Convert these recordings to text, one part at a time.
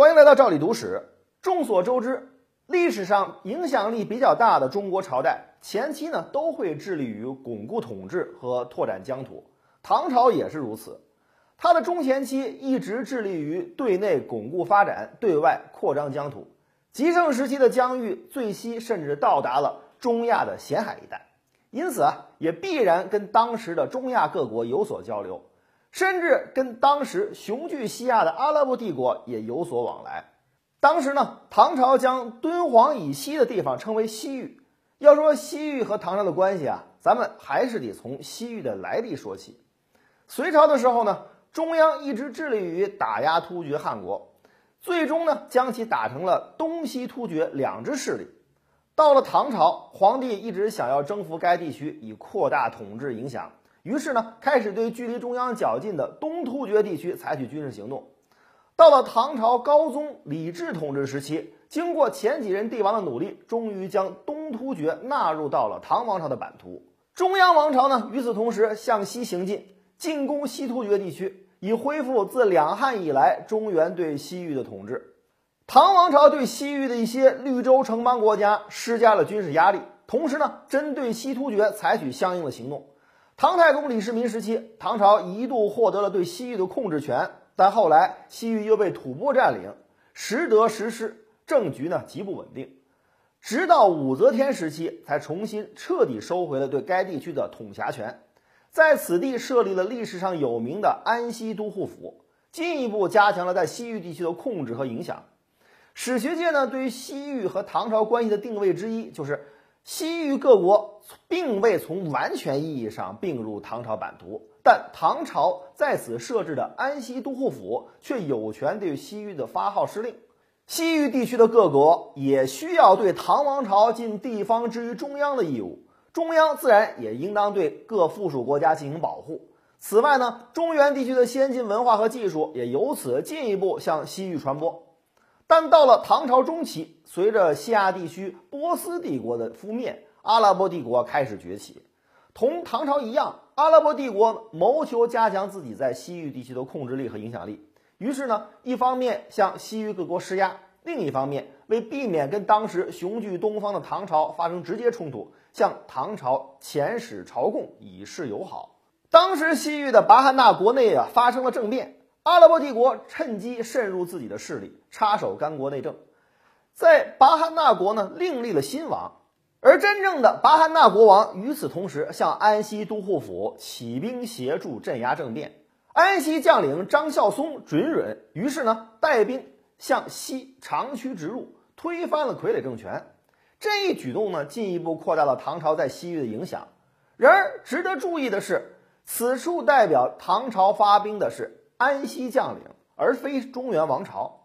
欢迎来到赵理读史。众所周知，历史上影响力比较大的中国朝代，前期呢都会致力于巩固统治和拓展疆土。唐朝也是如此，它的中前期一直致力于对内巩固发展，对外扩张疆土。极盛时期的疆域最西甚至到达了中亚的咸海一带，因此啊，也必然跟当时的中亚各国有所交流。甚至跟当时雄踞西亚的阿拉伯帝国也有所往来。当时呢，唐朝将敦煌以西的地方称为西域。要说西域和唐朝的关系啊，咱们还是得从西域的来历说起。隋朝的时候呢，中央一直致力于打压突厥汗国，最终呢，将其打成了东西突厥两支势力。到了唐朝，皇帝一直想要征服该地区，以扩大统治影响。于是呢，开始对距离中央较近的东突厥地区采取军事行动。到了唐朝高宗李治统治时期，经过前几任帝王的努力，终于将东突厥纳入到了唐王朝的版图。中央王朝呢，与此同时向西行进，进攻西突厥地区，以恢复自两汉以来中原对西域的统治。唐王朝对西域的一些绿洲城邦国家施加了军事压力，同时呢，针对西突厥采取相应的行动。唐太宗李世民时期，唐朝一度获得了对西域的控制权，但后来西域又被吐蕃占领，时得时失，政局呢极不稳定。直到武则天时期，才重新彻底收回了对该地区的统辖权，在此地设立了历史上有名的安西都护府，进一步加强了在西域地区的控制和影响。史学界呢，对于西域和唐朝关系的定位之一就是。西域各国并未从完全意义上并入唐朝版图，但唐朝在此设置的安西都护府却有权对西域的发号施令。西域地区的各国也需要对唐王朝尽地方之于中央的义务，中央自然也应当对各附属国家进行保护。此外呢，中原地区的先进文化和技术也由此进一步向西域传播。但到了唐朝中期，随着西亚地区波斯帝国的覆灭，阿拉伯帝国开始崛起。同唐朝一样，阿拉伯帝国谋求加强自己在西域地区的控制力和影响力。于是呢，一方面向西域各国施压，另一方面为避免跟当时雄踞东方的唐朝发生直接冲突，向唐朝遣使朝贡，以示友好。当时西域的拔汗纳国内啊发生了政变。阿拉伯帝国趁机渗入自己的势力，插手干国内政，在巴汗纳国呢另立了新王，而真正的巴汗纳国王与此同时向安西都护府起兵协助镇压政变。安西将领张孝松准允，于是呢带兵向西长驱直入，推翻了傀儡政权。这一举动呢进一步扩大了唐朝在西域的影响。然而值得注意的是，此处代表唐朝发兵的是。安西将领，而非中原王朝。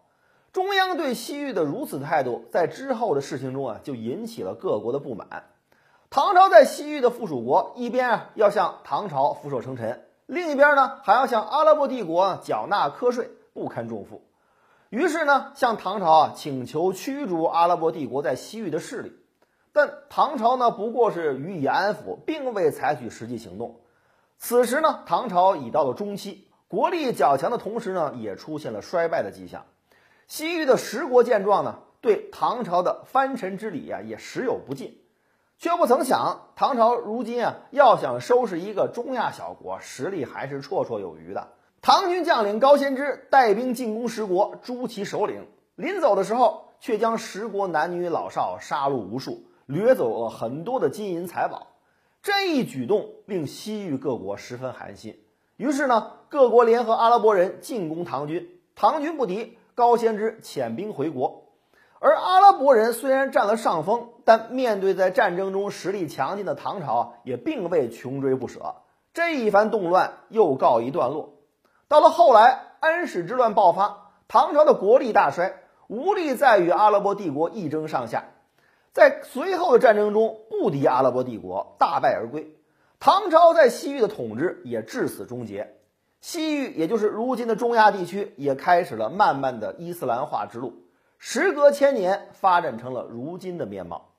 中央对西域的如此态度，在之后的事情中啊，就引起了各国的不满。唐朝在西域的附属国，一边啊要向唐朝俯首称臣，另一边呢还要向阿拉伯帝国缴纳瞌税，不堪重负。于是呢，向唐朝啊请求驱逐阿拉伯帝国在西域的势力。但唐朝呢，不过是予以安抚，并未采取实际行动。此时呢，唐朝已到了中期。国力较强的同时呢，也出现了衰败的迹象。西域的十国见状呢，对唐朝的藩臣之礼啊，也时有不尽。却不曾想，唐朝如今啊，要想收拾一个中亚小国，实力还是绰绰有余的。唐军将领高仙芝带兵进攻十国，诛其首领。临走的时候，却将十国男女老少杀戮无数，掠走了很多的金银财宝。这一举动令西域各国十分寒心。于是呢，各国联合阿拉伯人进攻唐军，唐军不敌，高仙芝遣兵回国。而阿拉伯人虽然占了上风，但面对在战争中实力强劲的唐朝，也并未穷追不舍。这一番动乱又告一段落。到了后来，安史之乱爆发，唐朝的国力大衰，无力再与阿拉伯帝国一争上下，在随后的战争中不敌阿拉伯帝国，大败而归。唐朝在西域的统治也至此终结，西域也就是如今的中亚地区，也开始了慢慢的伊斯兰化之路。时隔千年，发展成了如今的面貌。